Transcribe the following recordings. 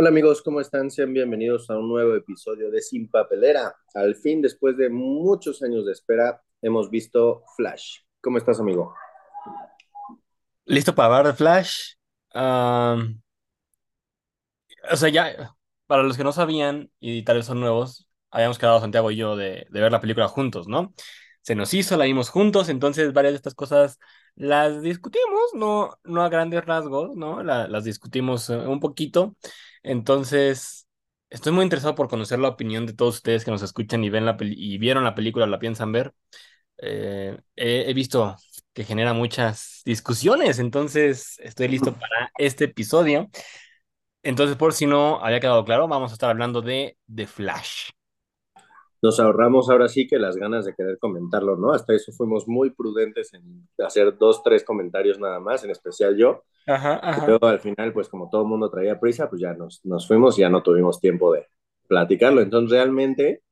Hola amigos, ¿cómo están? Sean bienvenidos a un nuevo episodio de Sin Papelera. Al fin, después de muchos años de espera, hemos visto Flash. ¿Cómo estás, amigo? ¿Listo para hablar de Flash? O sea, ya, para los que no sabían y tal vez son nuevos, habíamos quedado Santiago y yo de, de ver la película juntos, ¿no? Se nos hizo, la vimos juntos, entonces varias de estas cosas las discutimos, no, no a grandes rasgos, ¿no? La- las discutimos eh, un poquito. Entonces, estoy muy interesado por conocer la opinión de todos ustedes que nos escuchan y ven la y vieron la película, la piensan ver. Eh, he, he visto que genera muchas discusiones, entonces estoy listo para este episodio. Entonces, por si no había quedado claro, vamos a estar hablando de The Flash. Nos ahorramos ahora sí que las ganas de querer comentarlo, ¿no? Hasta eso fuimos muy prudentes en hacer dos, tres comentarios nada más, en especial yo. Ajá, ajá. Pero al final, pues como todo el mundo traía prisa, pues ya nos, nos fuimos y ya no tuvimos tiempo de platicarlo. Entonces, realmente,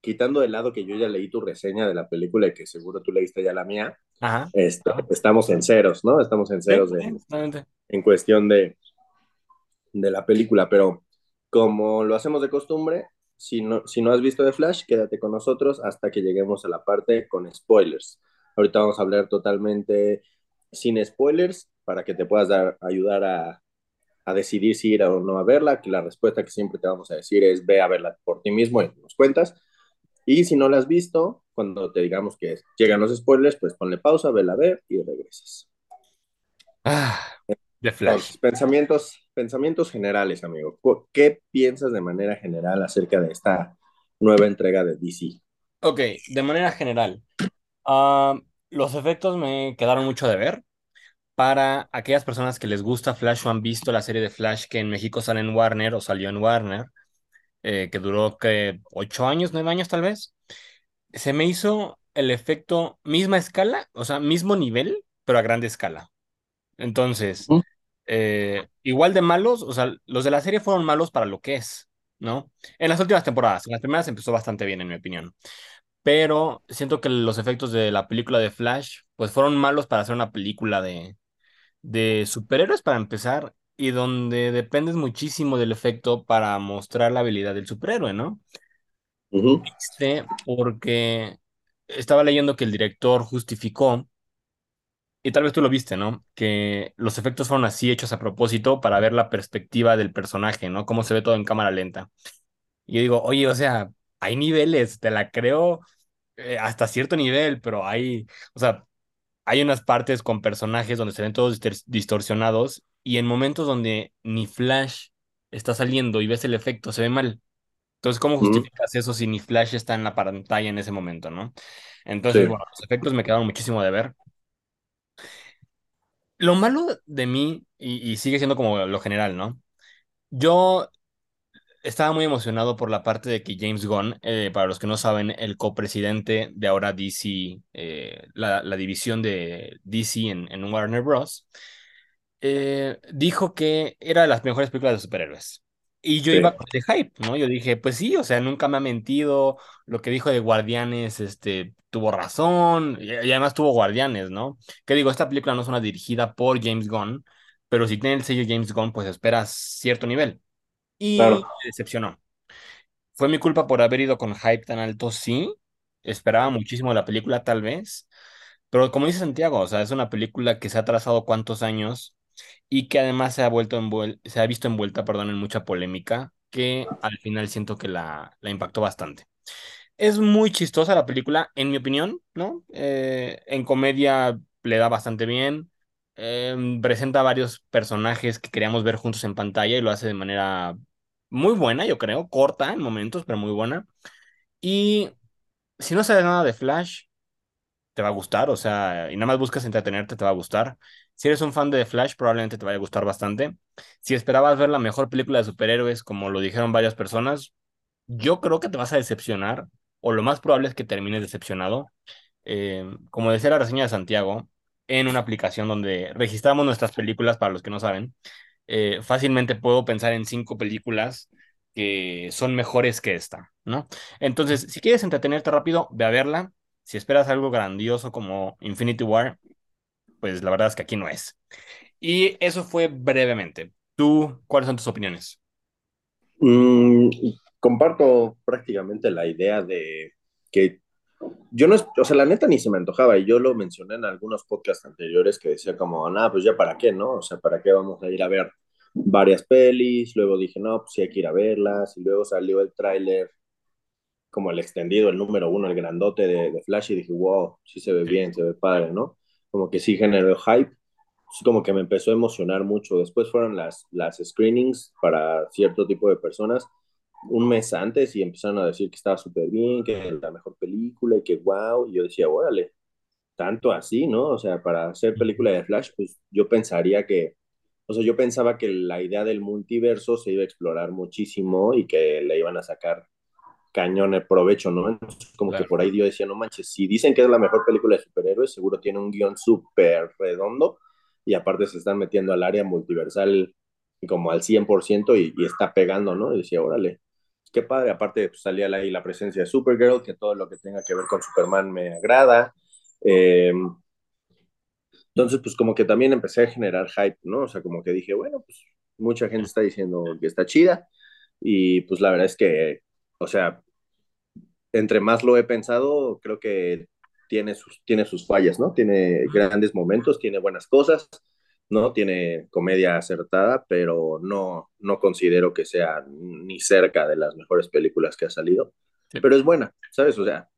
quitando de lado que yo ya leí tu reseña de la película y que seguro tú leíste ya la mía, Ajá. este, estamos en ceros, ¿no? Estamos en ceros sí, de, en cuestión de, de la película, pero como lo hacemos de costumbre, si no, si no has visto The Flash, quédate con nosotros hasta que lleguemos a la parte con spoilers. Ahorita vamos a hablar totalmente sin spoilers para que te puedas dar, ayudar a, a decidir si ir o no a verla, que la respuesta que siempre te vamos a decir es ve a verla por ti mismo y nos cuentas. Y si no la has visto, cuando te digamos que llegan los spoilers, pues ponle pausa, vela a ver y regresas. Ah, The Flash. Pensamientos, pensamientos generales, amigo. ¿Qué piensas de manera general acerca de esta nueva entrega de DC? Ok, de manera general, ah, los efectos me quedaron mucho de ver. Para aquellas personas que les gusta Flash o han visto la serie de Flash que en México sale en Warner o salió en Warner, eh, que duró que ocho años, nueve años tal vez, se me hizo el efecto misma escala, o sea, mismo nivel, pero a grande escala. Entonces. Eh, igual de malos, o sea, los de la serie fueron malos para lo que es, ¿no? En las últimas temporadas, en las primeras empezó bastante bien, en mi opinión. Pero siento que los efectos de la película de Flash, pues fueron malos para hacer una película de, de superhéroes para empezar, y donde dependes muchísimo del efecto para mostrar la habilidad del superhéroe, ¿no? Este, porque estaba leyendo que el director justificó, y tal vez tú lo viste, ¿no? Que los efectos fueron así hechos a propósito para ver la perspectiva del personaje, ¿no? Cómo se ve todo en cámara lenta. Y yo digo, oye, o sea, hay niveles, te la creo eh, hasta cierto nivel, pero hay, o sea, hay unas partes con personajes donde se ven todos distor- distorsionados y en momentos donde ni Flash está saliendo y ves el efecto, se ve mal. Entonces, ¿cómo justificas eso si ni Flash está en la pantalla en ese momento, no? Entonces, Sí. bueno, los efectos me quedaron muchísimo de ver. Lo malo de mí, y, sigue siendo como lo general, ¿no? Yo estaba muy emocionado por la parte de que James Gunn, eh, para los que no saben, el copresidente de ahora DC, eh, la, división de DC en, en Warner Bros., eh, dijo que era de las mejores películas de superhéroes. Y yo Sí. iba con ese hype, ¿no? Yo dije, pues sí, o sea, nunca me ha mentido, lo que dijo de Guardianes, este, tuvo razón, y, y además tuvo Guardianes, ¿no? Que digo, esta película no es una dirigida por James Gunn, pero si tiene el sello James Gunn, pues esperas cierto nivel. Claro. Y me decepcionó. Fue mi culpa por haber ido con hype tan alto, sí. Esperaba muchísimo de la película, tal vez. Pero como dice Santiago, o sea, es una película que se ha trazado cuántos años y que además se ha vuelto envuel- se ha visto envuelta, perdón, en mucha polémica, que al final siento que la, la impactó bastante. Es muy chistosa la película, en mi opinión, ¿no? Eh, en comedia le da bastante bien. Em, presenta varios personajes que queríamos ver juntos en pantalla y lo hace de manera muy buena, yo creo, corta en momentos, pero muy buena. Y si no sabes nada de Flash, te va a gustar, o sea, y nada más buscas entretenerte, te va a gustar. Si eres un fan de Flash, probablemente te vaya a gustar bastante. Si esperabas ver la mejor película de superhéroes, como lo dijeron varias personas, yo creo que te vas a decepcionar, o lo más probable es que termines decepcionado. Eh, como decía la reseña de Santiago, en una aplicación donde registramos nuestras películas, para los que no saben, eh, fácilmente puedo pensar en cinco películas que son mejores que esta, ¿no? Entonces, si quieres entretenerte rápido, ve a verla. Si esperas algo grandioso como Infinity War, pues la verdad es que aquí no es. Y eso fue brevemente. ¿Tú, cuáles son tus opiniones? Mm, comparto prácticamente la idea de que yo no, o sea, la neta ni se me antojaba y yo lo mencioné en algunos podcasts anteriores que decía como, nada, pues ya para qué, ¿no? O sea, ¿para qué vamos a ir a ver varias pelis? Luego dije, no, pues sí hay que ir a verlas y luego salió el tráiler como el extendido, el número uno, el grandote de, de, Flash y dije, wow, sí se ve bien, se ve padre, ¿no? Como que sí generó hype, como que me empezó a emocionar mucho. Después fueron las, las screenings para cierto tipo de personas un mes antes y empezaron a decir que estaba súper bien, que era la mejor película y que wow, y yo decía, órale, tanto así, ¿no? O sea, para hacer película de Flash, pues yo pensaría que, o sea, yo pensaba que la idea del multiverso se iba a explorar muchísimo y que le iban a sacar cañón el provecho, ¿no? Entonces, como claro. que por ahí yo decía, no manches, si dicen que es la mejor película de superhéroes, seguro tiene un guion súper redondo y aparte se están metiendo al área multiversal como al 100% y, y está pegando, ¿no? Y decía, órale, qué padre, aparte pues, salía ahí la presencia de Supergirl, que todo lo que tenga que ver con Superman me agrada. Eh, entonces, pues como que también empecé a generar hype, ¿no? O sea, como que dije, bueno, pues mucha gente está diciendo que está chida y pues la verdad es que, o sea, entre más lo he pensado, creo que tiene sus, tiene sus fallas, ¿no? Tiene grandes momentos, tiene buenas cosas, ¿no? Tiene comedia acertada, pero no, no considero que sea ni cerca de las mejores películas que ha salido. Sí. Pero es buena, ¿sabes? O sea,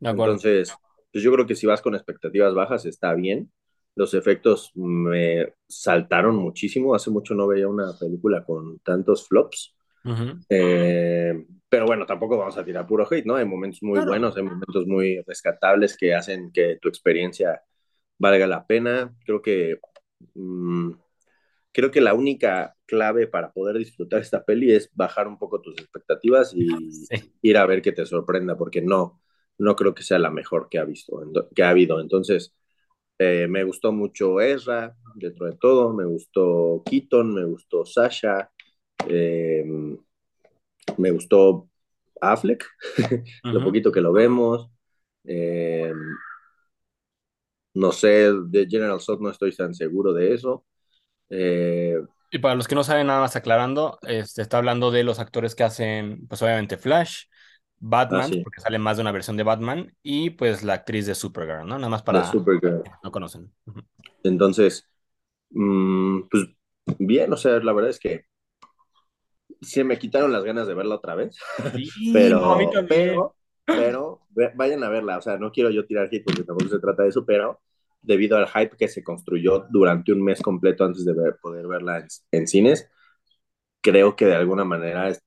entonces, pues yo creo que si vas con expectativas bajas está bien. Los efectos me saltaron muchísimo. Hace mucho no veía una película con tantos flops. Uh -huh. eh, pero bueno, tampoco vamos a tirar puro hate, ¿no? Hay momentos muy claro. buenos, hay momentos muy rescatables que hacen que tu experiencia valga la pena. Creo que mmm, creo que la única clave para poder disfrutar esta peli es bajar un poco tus expectativas y sí. ir a ver que te sorprenda, porque no, no creo que sea la mejor que ha visto, que ha habido. Entonces, eh, me gustó mucho Ezra, dentro de todo, me gustó Keaton, me gustó Sasha, eh, me gustó Affleck, lo poquito que lo vemos. Eh, no sé, de General Zod no estoy tan seguro de eso. Eh, y para los que no saben, nada más aclarando, este, está hablando de los actores que hacen, pues obviamente Flash, Batman, ah, sí. porque sale más de una versión de Batman, y pues la actriz de Supergirl, ¿no? Nada más para Supergirl. no conocen. Entonces, mmm, pues bien, o sea, la verdad es que se me quitaron las ganas de verla otra vez. Sí, pero, no, a mí pero, pero, vayan a verla, o sea, no quiero yo tirar hit porque tampoco se trata de eso, pero debido al hype que se construyó durante un mes completo antes de ver, poder verla en, en, cines, creo que de alguna manera es,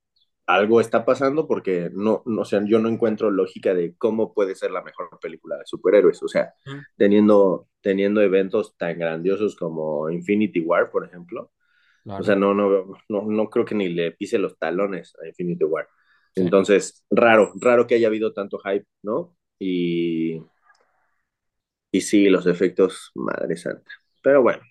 algo está pasando porque no, no, o sea, yo no encuentro lógica de cómo puede ser la mejor película de superhéroes, o sea, teniendo, teniendo eventos tan grandiosos como Infinity War, por ejemplo, claro. o sea, no, no, no, no creo que ni le pise los talones a Infinity War. Sí. Entonces, raro, raro que haya habido tanto hype, ¿no? Y, y sí, los efectos, madre santa. Pero bueno,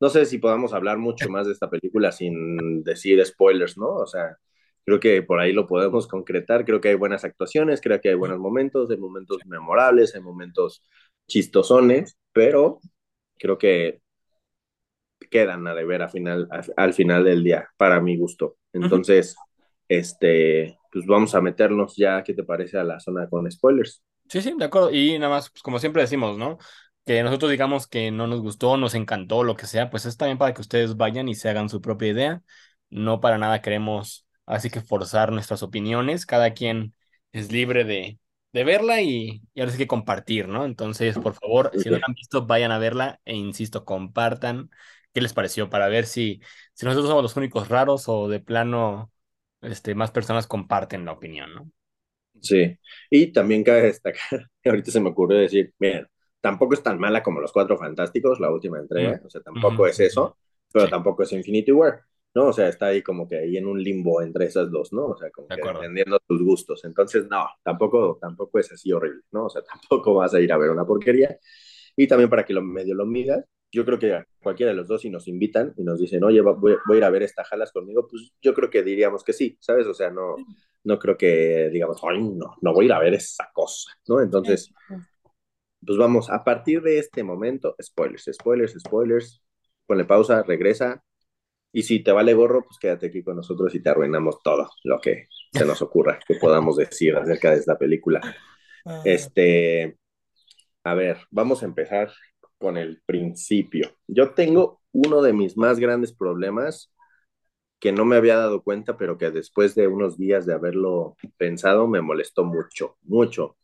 no sé si podamos hablar mucho más de esta película sin decir spoilers, ¿no? O sea, creo que por ahí lo podemos concretar. Creo que hay buenas actuaciones, creo que hay buenos momentos, hay momentos memorables, hay momentos chistosones, pero creo que quedan a deber a final, a, al final del día, para mi gusto. Entonces, este, pues vamos a meternos ya, ¿qué te parece a la zona con spoilers? Sí, sí, de acuerdo. Y nada más, pues, como siempre decimos, ¿no? Que nosotros digamos que no nos gustó, nos encantó, lo que sea, pues es también para que ustedes vayan y se hagan su propia idea. No para nada queremos así que forzar nuestras opiniones. Cada quien es libre de, de verla y, y ahora sí que compartir, ¿no? Entonces, por favor, si no la han visto, vayan a verla e insisto, compartan qué les pareció para ver si, si nosotros somos los únicos raros o de plano este, más personas comparten la opinión, ¿no? Sí, y también cabe destacar, ahorita se me ocurrió decir, miren, tampoco es tan mala como Los Cuatro Fantásticos, la última entrega, mm. o sea, tampoco mm -hmm. es eso, pero sí. tampoco es Infinity War, ¿no? O sea, está ahí como que ahí en un limbo entre esas dos, ¿no? O sea, como que entendiendo tus gustos, entonces, no, tampoco, tampoco es así horrible, ¿no? O sea, tampoco vas a ir a ver una porquería, y también para que lo medio lo midas, yo creo que a cualquiera de los dos, si nos invitan y nos dicen, oye, voy, voy a ir a ver esta jalas conmigo, pues yo creo que diríamos que sí, ¿sabes? O sea, no, no creo que digamos, ay, no, no voy a ir a ver esa cosa, ¿no? Entonces, pues vamos, a partir de este momento, spoilers, spoilers, spoilers, ponle pausa, regresa Y si te vale gorro, pues quédate aquí con nosotros y te arruinamos todo lo que se nos ocurra que podamos decir acerca de esta película. Ah. Este, a ver, vamos a empezar con el principio. Yo tengo uno de mis más grandes problemas que no me había dado cuenta, pero que después de unos días de haberlo pensado me molestó mucho, mucho.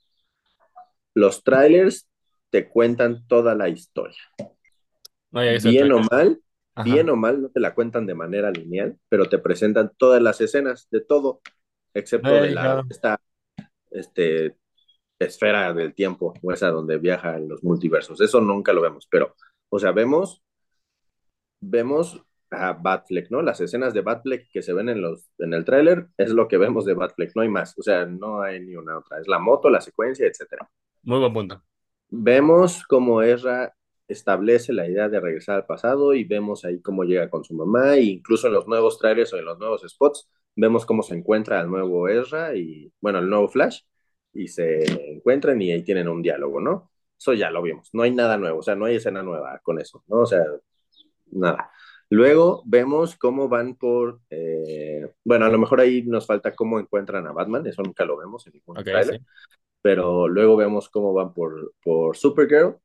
Los trailers te cuentan toda la historia. No, Bien o mal, Ajá. bien o mal, no te la cuentan de manera lineal, pero te presentan todas las escenas de todo, excepto de la, esta este, esfera del tiempo, o esa donde viajan los multiversos. Eso nunca lo vemos, pero, o sea, vemos, vemos a Batfleck, ¿no? Las escenas de Batfleck que se ven en, los, en el tráiler es lo que vemos de Batfleck, no hay más, o sea, no hay ni una otra, es la moto, la secuencia, etcétera. Muy buen punto. Vemos cómo Ezra establece la idea de regresar al pasado y vemos ahí cómo llega con su mamá e incluso en los nuevos trailers o en los nuevos spots vemos cómo se encuentra el nuevo Ezra y, bueno, el nuevo Flash y se encuentran y ahí tienen un diálogo, ¿no? Eso ya lo vimos, no hay nada nuevo, o sea, no hay escena nueva con eso, ¿no? O sea, nada. Luego vemos cómo van por, eh, bueno, a lo mejor ahí nos falta cómo encuentran a Batman, eso nunca lo vemos en ningún Ok, trailer, sí. pero luego vemos cómo van por, por Supergirl,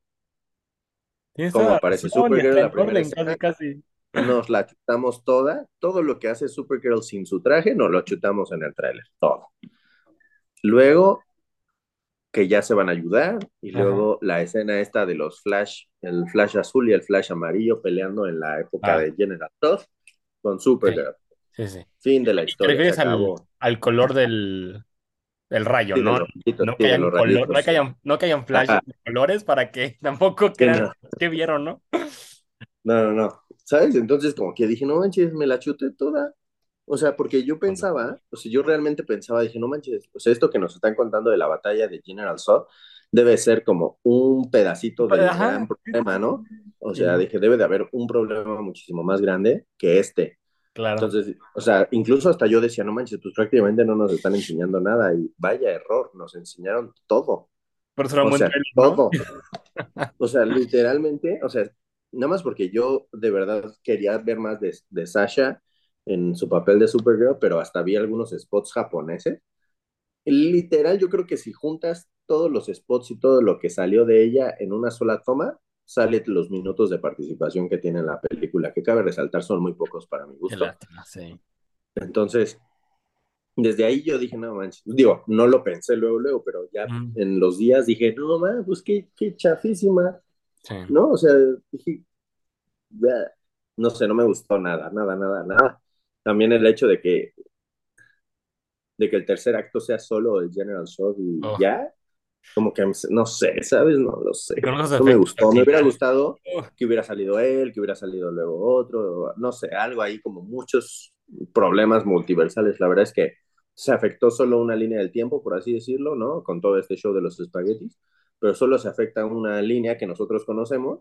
cómo aparece Supergirl la primera orden, escena, casi, casi. nos la chutamos toda, todo lo que hace Supergirl sin su traje, nos lo chutamos en el tráiler, todo. Luego, que ya se van a ayudar, y Ajá. luego la escena esta de los Flash, el Flash azul y el Flash amarillo peleando en la época Ah. de General Todd con Supergirl. Sí, sí. Fin de la ¿Te historia, se refieres al, color del, del rayo, Sí, no? rayitos, No sí, que color- no que hayan, no que hayan flashes Ajá. de colores para que tampoco Sí, crean no. que vieron, ¿no? No, no, no. ¿Sabes? Entonces, como que dije, no manches, me la chuté toda. O sea, porque yo pensaba, o sea, yo realmente pensaba, dije, no manches, o sea, esto que nos están contando de la batalla de General Zod debe ser como un pedacito del Ajá. gran problema, ¿no? O sea, dije, debe de haber un problema muchísimo más grande que este. Claro. Entonces, o sea, incluso hasta yo decía, no manches, pues prácticamente no nos están enseñando nada y vaya error, nos enseñaron todo. Era un O sea, trailer, ¿no? todo. O sea, literalmente, o sea, nada más porque yo de verdad quería ver más de, de Sasha en su papel de Supergirl, pero hasta vi algunos spots japoneses. Literal, yo creo que si juntas todos los spots y todo lo que salió de ella en una sola toma, sale los minutos de participación que tiene en la película, que cabe resaltar son muy pocos para mi gusto. lástima, sí. Entonces, desde ahí yo dije, no manches, digo, no lo pensé luego, luego, pero ya Mm. en los días dije, no, man, pues qué, qué chafísima, Sí. ¿no? O sea, dije, no sé, no me gustó nada, nada, nada, nada. También el hecho de que, de que el tercer acto sea solo el General Zod y Oh. ya, como que, no sé, ¿sabes? No lo sé. No me gustó, me hubiera gustado Oh, que hubiera salido él, que hubiera salido luego otro, no sé, algo ahí como muchos problemas multiversales. La verdad es que se afectó solo una línea del tiempo, por así decirlo, ¿no? Con todo este show de los espaguetis, pero solo se afecta una línea que nosotros conocemos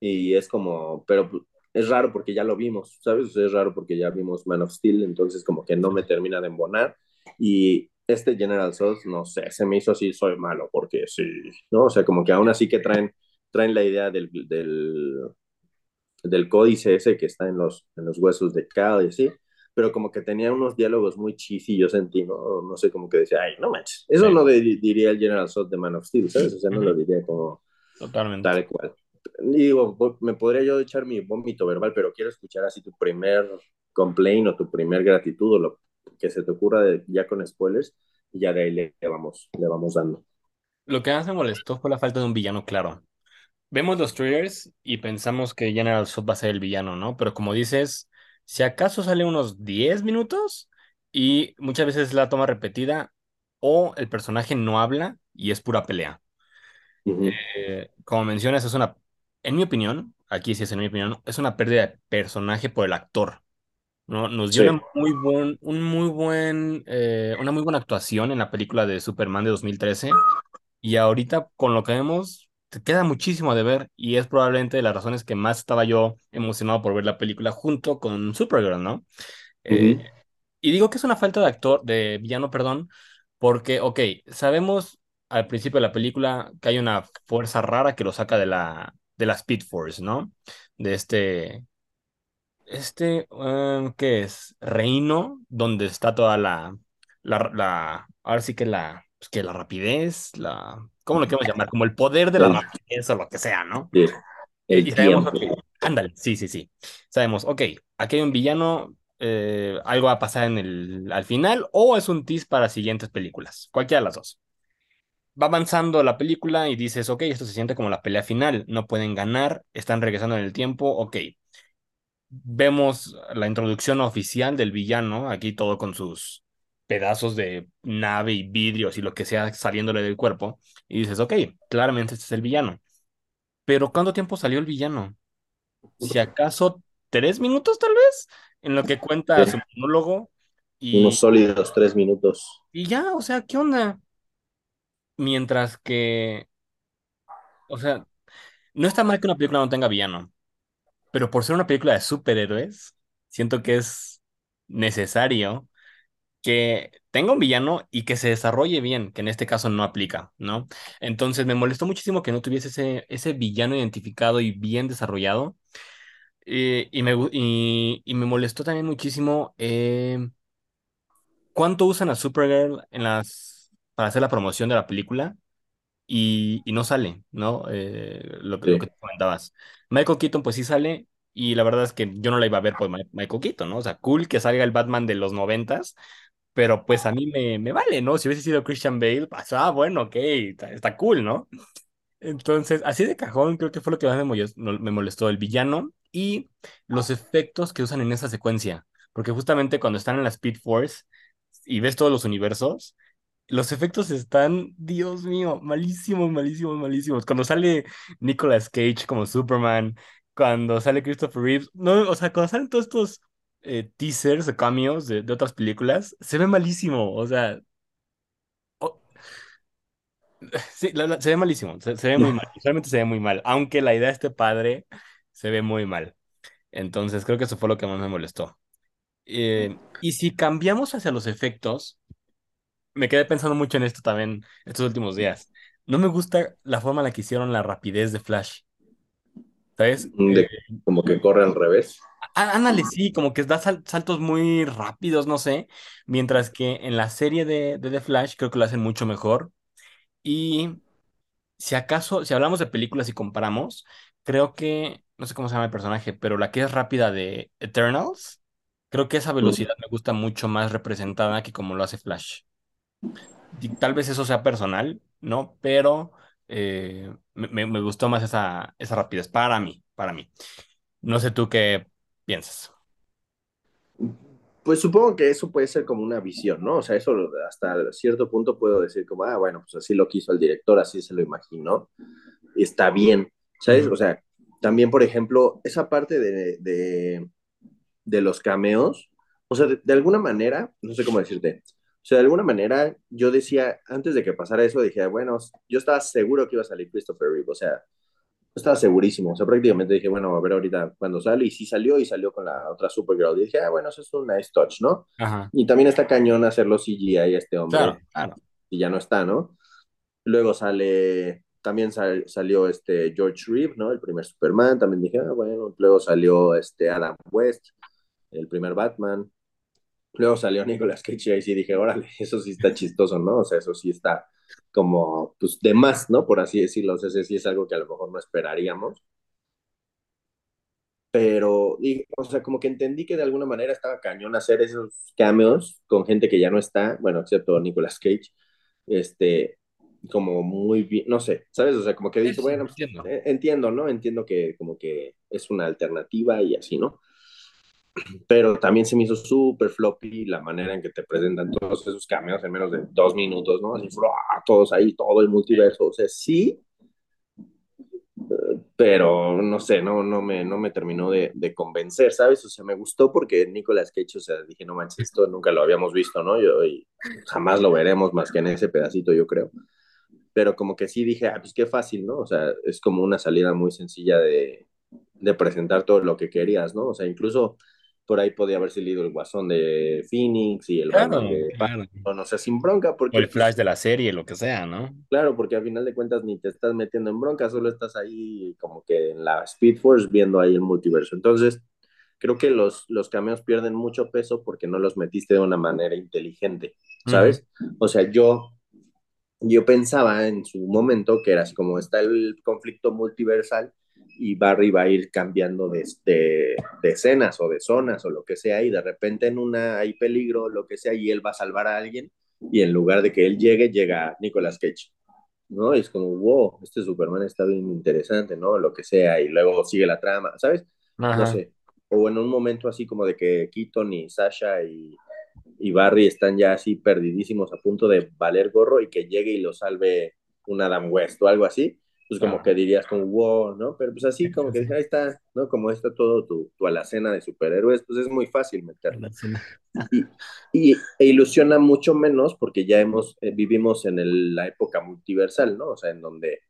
y es como, pero es raro porque ya lo vimos, ¿sabes? Es raro porque ya vimos Man of Steel, entonces como que no me termina de embonar y este General Zod, no sé, se me hizo así, soy malo, porque sí, ¿no? O sea, como que aún así que traen, traen la idea del, del, del códice ese que está en los, en los huesos de Cal y así, pero como que tenía unos diálogos muy cheesy, yo sentí, ¿no? No sé, como que decía, ay, no manches, eso Sí. no de- diría el General Zod de Man of Steel, ¿sabes? O sea, no lo diría como Totalmente. tal cual. Digo, me podría yo echar mi vómito verbal, pero quiero escuchar así tu primer complaint o tu primer gratitud o lo que se te ocurra de- ya con spoilers, y ya de ahí le, le vamos, le vamos dando. Lo que más me molestó fue la falta de un villano claro. Vemos los trailers y pensamos que General Zod va a ser el villano, ¿no? Pero como dices, si acaso sale unos 10 minutos y muchas veces es la toma repetida o el personaje no habla y es pura pelea. Ujú. Eh, como mencionas, es una, en mi opinión, aquí sí es en mi opinión, es una pérdida de personaje por el actor, ¿no? Nos dio Sí. una muy buen, un muy buen, eh, una muy buena actuación en la película de Superman de 2013 y ahorita con lo que vemos te queda muchísimo de ver y es probablemente de las razones que más estaba yo emocionado por ver la película junto con Supergirl, ¿no? Eh, y digo que es una falta de actor, de villano, perdón, porque, ok, sabemos al principio de la película que hay una fuerza rara que lo saca de la, de la Speed Force, ¿no? De este, Este, em, ¿qué es? Reino, donde está toda la, la, la, ahora sí que la, pues que la rapidez, la, ¿cómo lo queremos llamar? Como el poder de la rapidez o lo que sea, ¿no? sí, Y, sabemos, ok, tiempo. ándale, sí, sí, sí. Sabemos, ok, aquí hay un villano, eh, algo va a pasar en el, al final, o es un tease para siguientes películas, cualquiera de las dos. Va avanzando la película y dices, ok, esto se siente como la pelea final, no pueden ganar, están regresando en el tiempo, ok. Vemos la introducción oficial del villano, aquí todo con sus pedazos de nave y vidrios y lo que sea saliéndole del cuerpo, y dices, ok, claramente este es el villano. Pero ¿cuánto tiempo salió el villano? si acaso tres minutos tal vez, en lo que cuenta su monólogo unos y, sólidos tres minutos. y ya, o sea, ¿qué onda? Mientras que, o sea, no está mal que una película no tenga villano, pero por ser una película de superhéroes, siento que es necesario que tenga un villano y que se desarrolle bien, que en este caso no aplica, ¿no? Entonces me molestó muchísimo que no tuviese ese, ese villano identificado y bien desarrollado. eh, y, me, y me molestó también muchísimo eh, cuánto usan a Supergirl en las para hacer la promoción de la película y, y no sale, ¿no? Eh, lo, que- lo que Sí. tú comentabas. Michael Keaton, pues sí sale, y la verdad es que yo no la iba a ver por Michael Keaton, ¿no? O sea, cool que salga el Batman de los noventas, pero pues a mí me, me vale, ¿no? Si hubiese sido Christian Bale, pues, ah, bueno, ok, está, está cool, ¿no? Entonces, así de cajón, creo que fue lo que más me molestó el villano y los efectos que usan en esa secuencia. Porque justamente cuando están en la Speed Force y ves todos los universos, los efectos están, Dios mío, malísimos, malísimos, malísimos. Cuando sale Nicolas Cage como Superman, cuando sale Christopher Reeves, no, o sea, cuando salen todos estos eh, teasers o cameos de, de otras películas, se ve malísimo. O sea, sí, la- la- se ve malísimo, se, se ve muy mal. Realmente se ve muy mal. Aunque la idea esté padre, se ve muy mal. Entonces, creo que eso fue lo que más me molestó. Eh, y si cambiamos hacia los efectos. Me quedé pensando mucho en esto también estos últimos días. No me gusta la forma en la que hicieron la rapidez de Flash, ¿sabes? Eh, De, como que corre al revés. ándale, sí, como que da sal- saltos muy rápidos, no sé, mientras que en la serie de, de The Flash creo que lo hacen mucho mejor. Y si acaso, si hablamos de películas y comparamos, creo que, no sé cómo se llama el personaje, pero la que es rápida de Eternals, creo que esa Mm. velocidad me gusta mucho más representada que como lo hace Flash. Y tal vez eso sea personal, ¿no? Pero eh, me, me- gustó más esa, esa rapidez para mí, para mí. No sé tú qué piensas. Pues supongo que eso puede ser como una visión, ¿no? O sea, eso hasta cierto punto puedo decir como, ah, bueno, pues así lo quiso el director, así se lo imaginó, está bien, ¿sabes? O sea, también, por ejemplo, esa parte de, de, de los cameos, o sea, de, de alguna manera, no sé cómo decirte, o sea, de alguna manera yo decía, antes de que pasara eso, dije, bueno, yo estaba seguro que iba a salir Christopher Reeve, o sea, estaba segurísimo, o sea, prácticamente dije, bueno, a ver ahorita cuando sale, y sí salió, y salió con la otra Supergirl, y dije, ah, bueno, eso es un nice touch, ¿no? Ajá. Y también está cañón hacerlo CGI a este Claro, hombre, claro. y ya no está, ¿no? Luego sale, también sal, salió este George Reeve, ¿no? El primer Superman, también dije, ah, bueno, luego salió este Adam West, el primer Batman, luego salió Nicolas Cage, y ahí sí dije, órale, eso sí está chistoso, ¿no? O sea, eso sí está como, pues, de más, ¿no? Por así decirlo, o sea, ese sí es algo que a lo mejor no esperaríamos pero, y, o sea, como que entendí que de alguna manera estaba cañón hacer esos cameos con gente que ya no está, bueno, excepto Nicolas Cage, este, como muy bien, no sé, ¿sabes? O sea, como que sí, bueno, pues, entiendo. eh, entiendo, ¿no? Entiendo que como que es una alternativa y así, ¿no? Pero también se me hizo súper floppy la manera en que te presentan todos esos cameos en menos de dos minutos, ¿no? Así, todos ahí, todo el multiverso, o sea, sí, pero no sé, no, no, me, no me terminó de, de convencer, ¿sabes? O sea, me gustó porque Nicolas Cage, o sea, dije, no manches, esto nunca lo habíamos visto, ¿no? Yo, y jamás lo veremos más que en ese pedacito, yo creo. Pero como que sí dije, ah, pues qué fácil, ¿no? O sea, es como una salida muy sencilla de, de presentar todo lo que querías, ¿no? O sea, incluso por ahí podía haber salido el Guasón de Phoenix y el Claro, de claro. O sea, sin bronca, O porque el Flash de la serie, lo que sea, ¿no? Claro, porque al final de cuentas ni te estás metiendo en bronca, solo estás ahí como que en la Speed Force viendo ahí el multiverso. Entonces, creo que los, los cameos pierden mucho peso porque no los metiste de una manera inteligente, ¿sabes? O sea, yo, yo pensaba en su momento que era así como está el conflicto multiversal y Barry va a ir cambiando de, de, de, escenas o de zonas o lo que sea y de repente en una hay peligro o lo que sea y él va a salvar a alguien y en lugar de que él llegue, llega Nicolas Cage. ¿no? Y es como, wow, este Superman está bien interesante, ¿no? Lo que sea, y luego sigue la trama, ¿sabes? Ajá. No sé. O en un momento así como de que Keaton y Sasha y, y Barry están ya así perdidísimos a punto de valer gorro y que llegue y lo salve un Adam West o algo así, pues como Ah. que dirías como, wow, ¿no? Pero pues así como que ahí está, ¿no? Como está todo tu, tu alacena de superhéroes, pues es muy fácil meterlo y, y- e ilusiona mucho menos porque ya hemos, eh, vivimos en el- la época multiversal, ¿no? O sea, en donde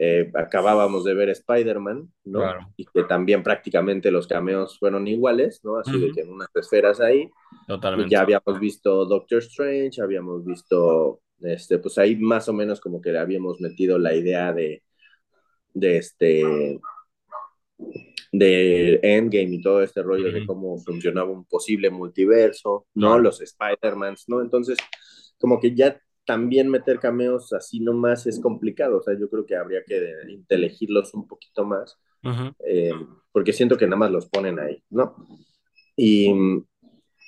eh, acabábamos de ver Spider-Man, ¿no? Claro. Y que también prácticamente los cameos fueron iguales, ¿no? Así de que en unas esferas ahí, Totalmente. ya habíamos visto Doctor Strange, habíamos visto, este, pues ahí más o menos como que le habíamos metido la idea de, de este, de Endgame y todo este rollo de cómo funcionaba un posible multiverso, ¿no? Los Spider-Mans, ¿no? Entonces, como que ya también meter cameos así nomás es complicado, o sea, yo creo que habría que inteligirlos un poquito más, eh, porque siento que nada más los ponen ahí, ¿no? Y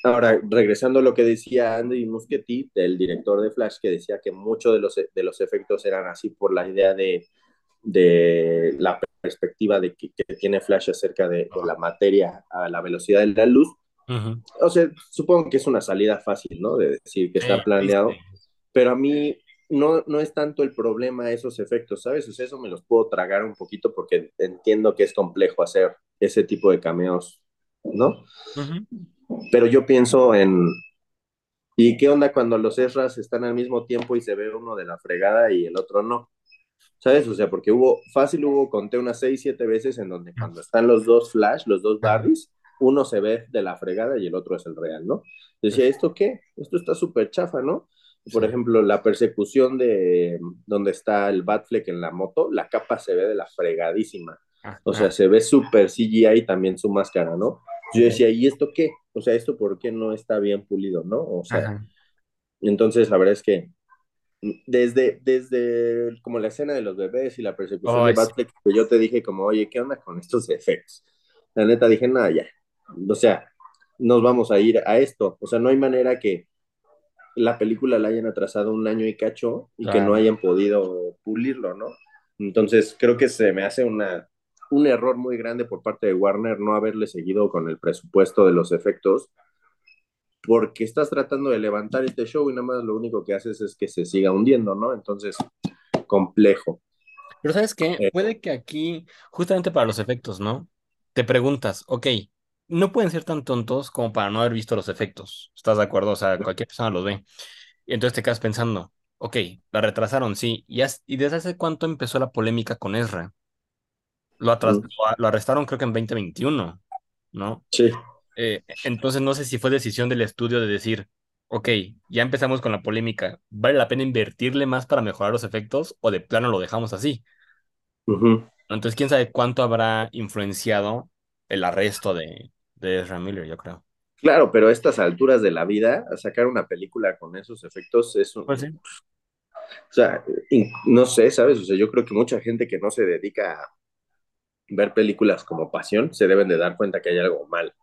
ahora, regresando a lo que decía Andy Muschietti, el director de Flash, que decía que muchos de los, de los efectos eran así por la idea de, de la perspectiva de que, que tiene Flash acerca de, de, la materia a la velocidad de la luz. O sea, supongo que es una salida fácil, ¿no? De decir que está planeado, pero a mí no, no es tanto el problema esos efectos, ¿sabes? O sea, eso me los puedo tragar un poquito porque entiendo que es complejo hacer ese tipo de cameos, ¿no? Pero yo pienso en, ¿y qué onda cuando los Ezras están al mismo tiempo y se ve uno de la fregada y el otro no? ¿Sabes? O sea, porque hubo, fácil hubo, conté unas seis, siete veces en donde cuando están los dos Flash, los dos Barrys, uno se ve de la fregada y el otro es el real, ¿no? Decía, ¿esto qué? Esto está súper chafa, ¿no? Por Sí. ejemplo, la persecución de donde está el Batfleck en la moto, la capa se ve de la fregadísima. O sea, se ve súper CGI también su máscara, ¿no? Yo decía, ¿y esto qué? O sea, ¿esto por qué no está bien pulido, no? O sea, Ajá. entonces la verdad es que desde, desde como la escena de los bebés y la persecución de. Batfleck, que yo te dije como, oye, ¿qué onda con estos efectos? La neta dije, nada, ya. O sea, nos vamos a ir a esto. O sea, no hay manera que la película la hayan atrasado un año y cacho y que no hayan podido pulirlo, ¿no? Entonces, creo que se me hace una, un error muy grande por parte de Warner no haberle seguido con el presupuesto de los efectos, porque estás tratando de levantar este show y nada más lo único que haces es que se siga hundiendo, ¿no? Entonces, complejo. Pero ¿sabes qué? Eh, Puede que aquí, justamente para los efectos, ¿no? Te preguntas, ok, no pueden ser tan tontos como para no haber visto los efectos. ¿Estás de acuerdo? O sea, cualquier persona los ve. Y entonces te quedas pensando, ok, la retrasaron, sí. ¿Y, has- y desde hace cuánto empezó la polémica con Ezra? Lo, atras- mm, lo, lo arrestaron creo que en 2021, ¿no? sí, Eh, entonces no sé si fue decisión del estudio de decir, ok, ya empezamos con la polémica, ¿vale la pena invertirle más para mejorar los efectos o de plano lo dejamos así? Entonces, quién sabe cuánto habrá influenciado el arresto de, de Ezra Miller, yo creo. Claro, pero a estas alturas de la vida, sacar una película con esos efectos es un, Pues sí. o sea, no sé, ¿sabes? O sea, yo creo que mucha gente que no se dedica a ver películas como pasión se deben de dar cuenta que hay algo mal,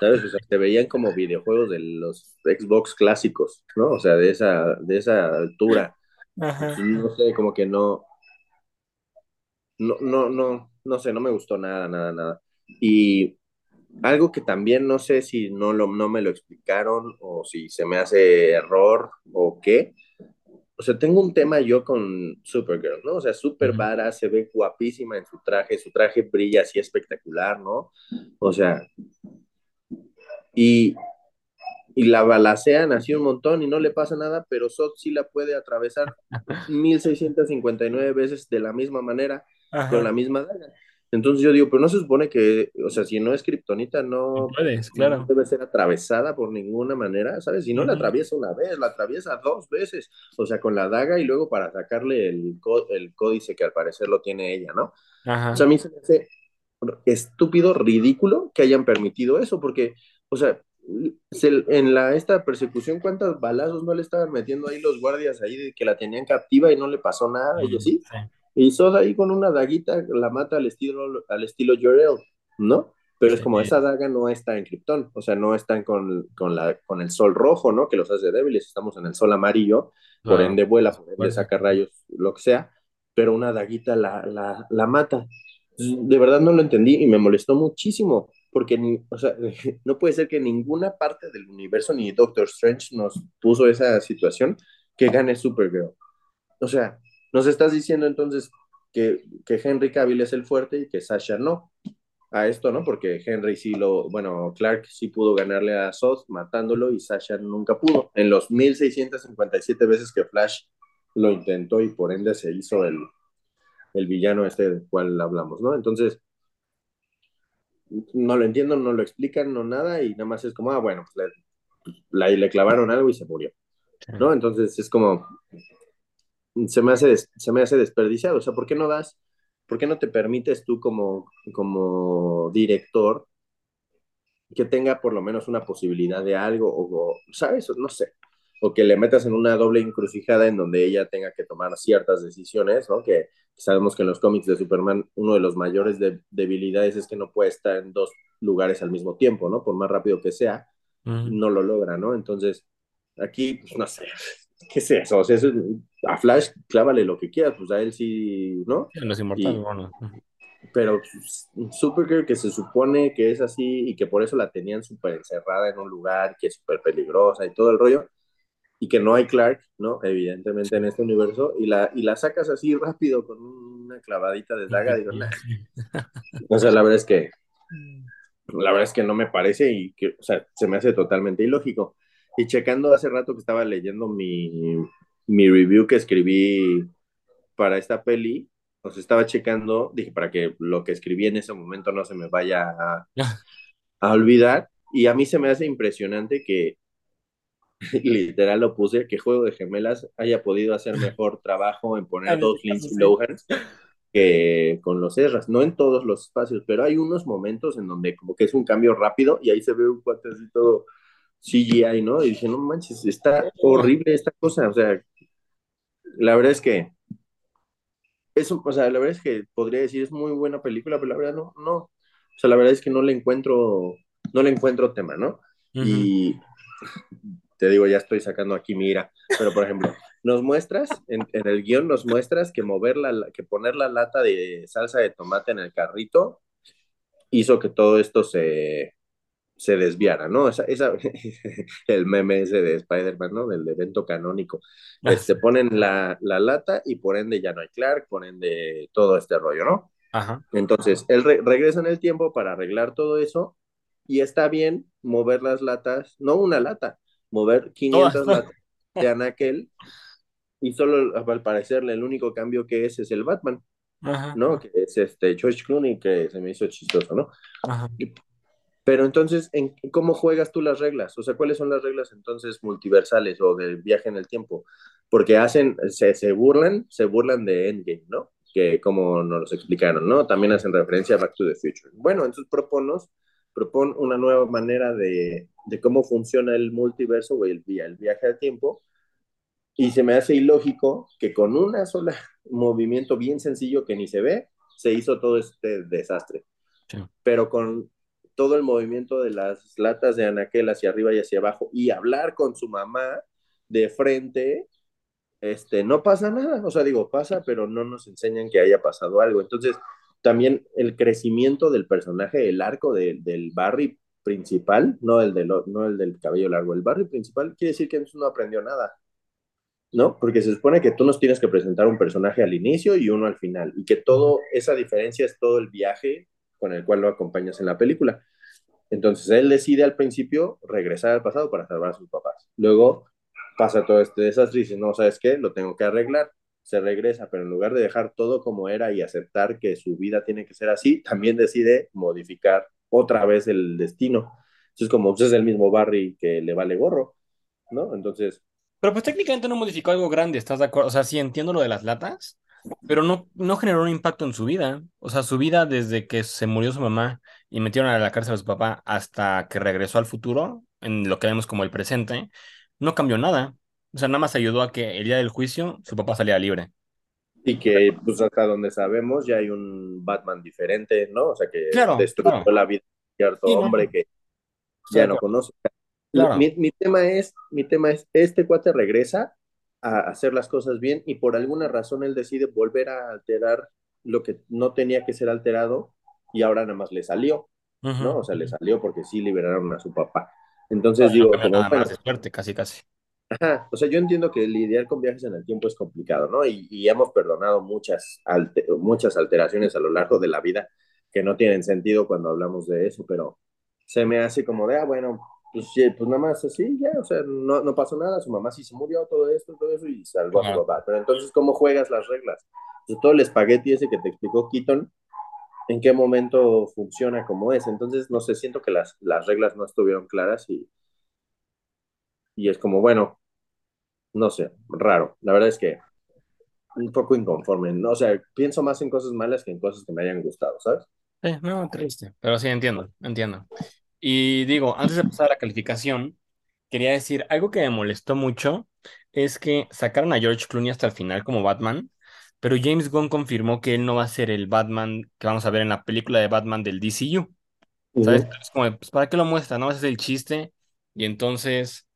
¿sabes? O sea, se veían como videojuegos de los Xbox clásicos, ¿no? O sea, de esa, de esa altura. Ajá. No sé, como que no, no, no, no, no sé, no me gustó nada, nada, nada. Y algo que también no sé si no, lo, no me lo explicaron o si se me hace error o qué. O sea, tengo un tema yo con Supergirl, ¿no? O sea, super Ujú. vara, se ve guapísima en su traje, su traje brilla así espectacular, ¿no? O sea, y, y la balacean así un montón y no le pasa nada, pero Zod sí la puede atravesar 1659 veces de la misma manera, con la Ajá. misma daga. Entonces yo digo, pero no se supone que, o sea, si no es kriptonita, no, puedes, no claro. debe ser atravesada por ninguna manera, ¿sabes? Si no la Ujú. atraviesa una vez, la atraviesa dos veces, o sea, con la daga y luego para sacarle el, el códice que al parecer lo tiene ella, ¿no? O sea, Ajá. a mí se me hace estúpido, ridículo que hayan permitido eso, porque, o sea, se- en la, esta persecución, ¿cuántos balazos no le estaban metiendo ahí los guardias ahí de que la tenían captiva y no le pasó nada y Mm, así? sí, Y Soda ahí con una daguita la mata al estilo, al estilo Jor-El, ¿no? Pero es como sí, esa daga no está en Krypton, o sea, no están con, con, la, con el sol rojo, ¿no? Que los hace débiles, estamos en el sol amarillo, por ende vuela, por ende saca rayos, lo que sea, pero una daguita la, la, la mata. De verdad no lo entendí y me molestó muchísimo, porque, o sea, no puede ser que ninguna parte del universo ni Doctor Strange nos puso esa situación que gane Supergirl. O sea, nos estás diciendo entonces que, que Henry Cavill es el fuerte y que Sasha no. A esto, ¿no? Porque Henry sí lo, bueno, Clark sí pudo ganarle a Zod matándolo y Sasha nunca pudo. En los 1657 veces que Flash lo intentó y por ende se hizo el, el villano este del cual hablamos, ¿no? Entonces, no lo entiendo, no lo explican, no nada, y nada más es como, ah, bueno, pues le, le, le clavaron algo y se murió. ¿no? Entonces es como, se me hace, se me hace desperdiciado. O sea, ¿por qué no das, por qué no te permites tú como, como director que tenga por lo menos una posibilidad de algo, o, o, ¿sabes? No sé. O que le metas en una doble encrucijada en donde ella tenga que tomar ciertas decisiones, ¿no? Que sabemos que en los cómics de Superman uno de los mayores de, debilidades es que no puede estar en dos lugares al mismo tiempo, ¿no? Por más rápido que sea, Ujú. no lo logra, ¿no? Entonces, aquí, pues no sé, ¿qué es eso? O sea, eso es- a Flash, clávale lo que quieras, pues a él sí, ¿no? Sí, Los inmortales, Y, bueno. Pero pues, Supergirl que se supone que es así y que por eso la tenían súper encerrada en un lugar, que es súper peligrosa y todo el rollo, y que no hay Clark, ¿no? Evidentemente en este universo, y la, y la sacas así rápido con una clavadita de daga, digo, nah. O sea, la verdad es que la verdad es que no me parece y que, o sea, se me hace totalmente ilógico. Y checando hace rato que estaba leyendo mi, mi review que escribí para esta peli, sea, estaba checando, dije, para que lo que escribí en ese momento no se me vaya a, a olvidar. Y a mí se me hace impresionante que, literal lo puse, que Juego de Gemelas haya podido hacer mejor trabajo en poner dos este Lindsay. Lohan que con los Ezras, no en todos los espacios, pero hay unos momentos en donde como que es un cambio rápido y ahí se ve un cuate así todo CGI, ¿no? Y dije, no manches, está horrible esta cosa, o sea, la verdad es que es, o sea, la verdad es que podría decir es muy buena película, pero la verdad no, no, o sea, la verdad es que no le encuentro, no le encuentro tema, ¿no? Y te digo, ya estoy sacando aquí mi ira, pero por ejemplo, nos muestras, en, en el guion nos muestras que mover la, que poner la lata de salsa de tomate en el carrito hizo que todo esto se, se desviara, ¿no? Esa, esa, el meme ese de Spider-Man, ¿no? Del evento canónico. Ah, Este, ponen la, la lata y por ende ya no hay Clark, por ende todo este rollo, ¿no? Ajá. Entonces, él re regresa en el tiempo para arreglar todo eso y está bien mover las latas, no una lata, mover 500 Todas. latas de Anakel y solo al parecer el único cambio que es es el Batman, Ajá. ¿no? Que es este George Clooney que se me hizo chistoso, ¿no? Ajá. Pero entonces, ¿en ¿cómo juegas tú las reglas? O sea, ¿cuáles son las reglas entonces multiversales o del viaje en el tiempo? Porque hacen, se, se burlan, se burlan de Endgame, ¿no? Que como nos los explicaron, ¿no? También hacen referencia a Back to the Future. Bueno, entonces proponos, propon una nueva manera de, de cómo funciona el multiverso o el, el viaje al tiempo. Y se me hace ilógico que con una sola movimiento bien sencillo que ni se ve, se hizo todo este desastre. Sí. Pero con todo el movimiento de las latas de Anaquel hacia arriba y hacia abajo y hablar con su mamá de frente, este, no pasa nada. O sea, digo, pasa, pero no nos enseñan que haya pasado algo. Entonces, también el crecimiento del personaje, el arco de, del Barry principal, no el, de no el del cabello largo, el Barry principal quiere decir que no aprendió nada. ¿no? Porque se supone que tú nos tienes que presentar un personaje al inicio y uno al final, y que todo esa diferencia es todo el viaje con el cual lo acompañas en la película. Entonces él decide al principio regresar al pasado para salvar a sus papás. Luego pasa todo este desastre y dice, no, ¿sabes qué? Lo tengo que arreglar. Se regresa, pero en lugar de dejar todo como era y aceptar que su vida tiene que ser así, también decide modificar otra vez el destino. Entonces, como pues, es el mismo Barry que le vale gorro, ¿no? Entonces, Pero pues técnicamente no modificó algo grande, ¿estás de acuerdo? O sea, sí entiendo lo de las latas, pero no, no generó un impacto en su vida. O sea, su vida desde que se murió su mamá y metieron a la cárcel a su papá hasta que regresó al futuro, en lo que vemos como el presente, no cambió nada. O sea, nada más ayudó a que el día del juicio su papá saliera libre. Y que, pues hasta donde sabemos, ya hay un Batman diferente, ¿no? O sea, que Claro, destruyó claro. la vida de cierto Sí, no, hombre que ya no conoce. Claro. Mi, mi tema es, mi tema es, este cuate regresa a hacer las cosas bien y por alguna razón él decide volver a alterar lo que no tenía que ser alterado y ahora nada más le salió, ¿no? O sea, le salió porque sí liberaron a su papá. No, Entonces no digo, cambió como, nada más de suerte, casi, casi. Ajá, o sea, yo entiendo que lidiar con viajes en el tiempo es complicado, ¿no? Y, y hemos perdonado muchas, alte- muchas alteraciones a lo largo de la vida que no tienen sentido cuando hablamos de eso, pero se me hace como de, ah, bueno, pues, pues nada más así, ya, o sea, no, no pasó nada, su mamá sí se murió, todo esto, todo eso, y salvó a su papá. Pero entonces, ¿cómo juegas las reglas? Pues, todo el espagueti ese que te explicó Keaton, ¿en qué momento funciona como es? Entonces, no sé, siento que las, las reglas no estuvieron claras y, y es como, bueno, no sé, raro. La verdad es que un poco inconforme, ¿no? O sea, pienso más en cosas malas que en cosas que me hayan gustado, ¿sabes? Sí, no, triste. Pero sí, entiendo, entiendo. Y digo, antes de pasar a la calificación, quería decir, algo que me molestó mucho es que sacaron a George Clooney hasta el final como Batman, pero James Gunn confirmó que él no va a ser el Batman que vamos a ver en la película de Batman del DCU. ¿Sabes? Es como, pues, ¿para qué lo muestra? ¿No? Ese es el chiste. Y entonces,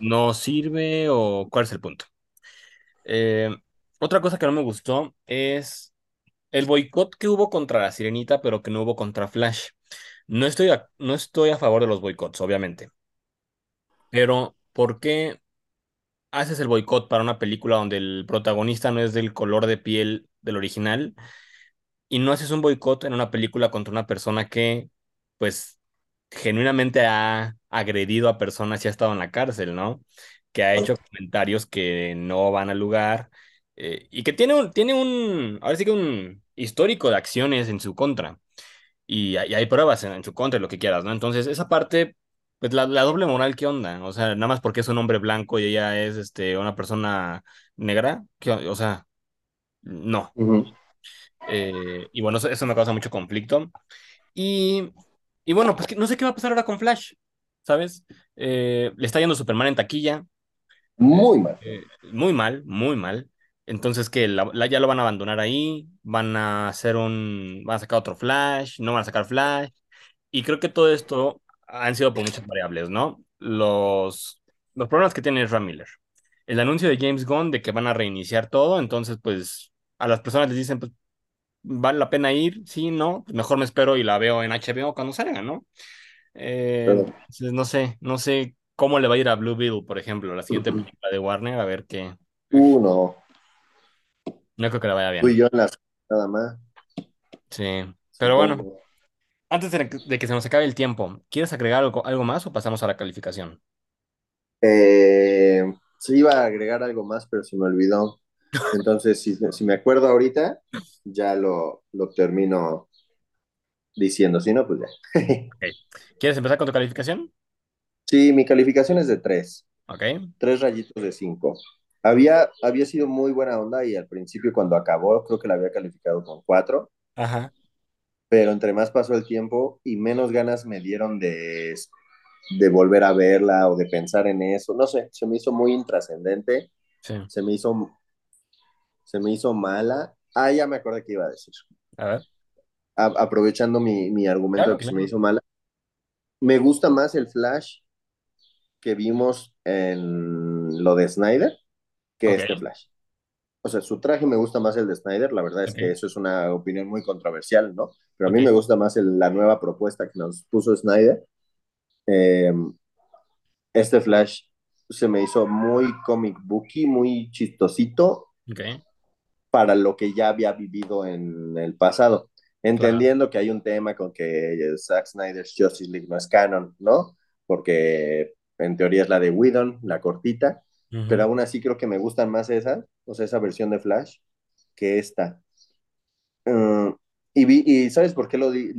¿no sirve o cuál es el punto? Eh, otra cosa que no me gustó es el boicot que hubo contra la Sirenita, pero que no hubo contra Flash. No estoy a, no estoy a favor de los boicots, obviamente. Pero, ¿por qué haces el boicot para una película donde el protagonista no es del color de piel del original y no haces un boicot en una película contra una persona que, pues, genuinamente ha agredido a personas y ha estado en la cárcel, ¿no? Que ha hecho comentarios que no van al lugar eh, y que tiene un, tiene un, ahora sí que un histórico de acciones en su contra y, hay y hay pruebas en, en su contra lo que quieras, ¿no? Entonces, esa parte, pues la, la doble moral, ¿qué onda? O sea, nada más porque es un hombre blanco y ella es este, una persona negra, ¿qué o sea, no. Ujú. Eh, y bueno, eso, eso me causa mucho conflicto. Y, y bueno, pues no sé qué va a pasar ahora con Flash, ¿sabes? Eh, le está yendo Superman en taquilla, Muy mal. eh, muy mal, muy mal. Entonces, que la, la- ya lo van a abandonar ahí, van a hacer un, van a sacar otro Flash, no van a sacar Flash. Y creo que todo esto han sido por muchas variables, ¿no? Los, los problemas que tiene Ezra Miller. El anuncio de James Gunn de que van a reiniciar todo, entonces, pues, a las personas les dicen, pues, ¿Vale la pena ir? Sí, no, pues mejor me espero y la veo en HBO cuando salga, ¿no? Eh, entonces, no sé, no sé cómo le va a ir a Blue Beetle, por ejemplo, la siguiente película de Warner, a ver qué. Uh, no. Creo que le vaya bien. yo en las nada más. Sí, pero bueno, no. antes de que, de que se nos acabe el tiempo, ¿quieres agregar algo, algo más o pasamos a la calificación? Eh, sí iba a agregar algo más, pero se me olvidó. Entonces, si, si me acuerdo ahorita, ya lo, lo termino diciendo. Si no, pues ya. ¿Quieres empezar con tu calificación? Sí, mi calificación es de tres. Ok. Tres rayitos de cinco. Había, había sido muy buena onda y al principio cuando acabó creo que la había calificado con cuatro, Ajá. pero entre más pasó el tiempo y menos ganas me dieron de, de volver a verla o de pensar en eso. No sé, se me hizo muy intrascendente, Sí. se me hizo, se me hizo mala. Ah, ya me acordé qué iba a decir. A ver. A- aprovechando mi, mi argumento Claro, de que se me hizo mala, me gusta más el Flash que vimos en lo de Snyder que este Flash. O sea, su traje me gusta más el de Snyder, la verdad es que eso es una opinión muy controversial, ¿no? Pero a mí me gusta más el- la nueva propuesta que nos puso Snyder. Eh, este Flash se me hizo muy comic booky, muy chistosito para lo que ya había vivido en el pasado. claro. Entendiendo que hay un tema con que Zack Snyder's Justice League no es canon, ¿no? Porque en teoría es la de Whedon, la cortita, pero aún así creo que me gustan más esa, o sea, esa versión de Flash, que esta. Uh, y, vi, y ¿sabes por qué lo di?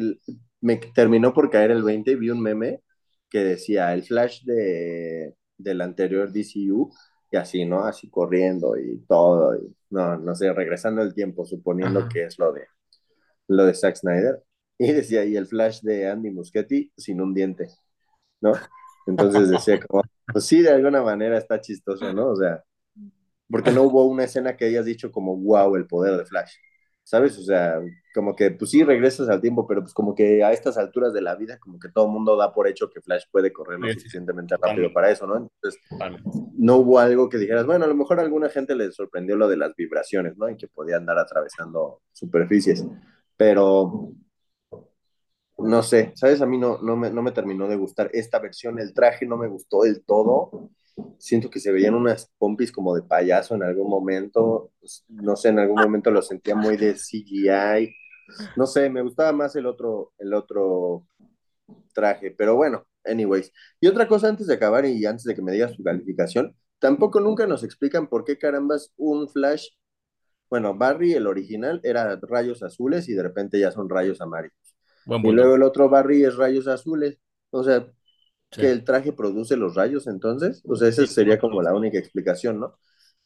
Me terminó por caer el 20 y vi un meme que decía, el Flash de, del anterior DCU y así, ¿no? Así corriendo y todo, y, no, no sé, regresando el tiempo, suponiendo Ajá. que es lo de, lo de Zack Snyder. Y decía ahí el flash de Andy Muschietti sin un diente, ¿no? Entonces decía como, pues sí, de alguna manera está chistoso, ¿no? O sea, porque no hubo una escena que hayas dicho como, wow, el poder de Flash, ¿sabes? O sea, como que, pues sí, regresas al tiempo, pero pues como que a estas alturas de la vida, como que todo el mundo da por hecho que Flash puede correr lo Sí, sí, sí, suficientemente rápido para eso, ¿no? Entonces, no hubo algo que dijeras, bueno, a lo mejor a alguna gente le sorprendió lo de las vibraciones, ¿no? Y que podía andar atravesando superficies, pero no sé, ¿sabes? A mí no, no, me, no me terminó de gustar esta versión, el traje no me gustó del todo, siento que se veían unas pompis como de payaso en algún momento, pues, no sé, en algún momento lo sentía muy de CGI, no sé, me gustaba más el otro, el otro traje, pero bueno, anyways. Y otra cosa antes de acabar y antes de que me digas su calificación, tampoco nunca nos explican por qué carambas un Flash, bueno, Barry, el original, era rayos azules y de repente ya son rayos amarillos. Buen Y luego el otro Barry es rayos azules. O sea, Sí. que el traje produce los rayos entonces. O sea, esa sería como la única explicación, ¿no?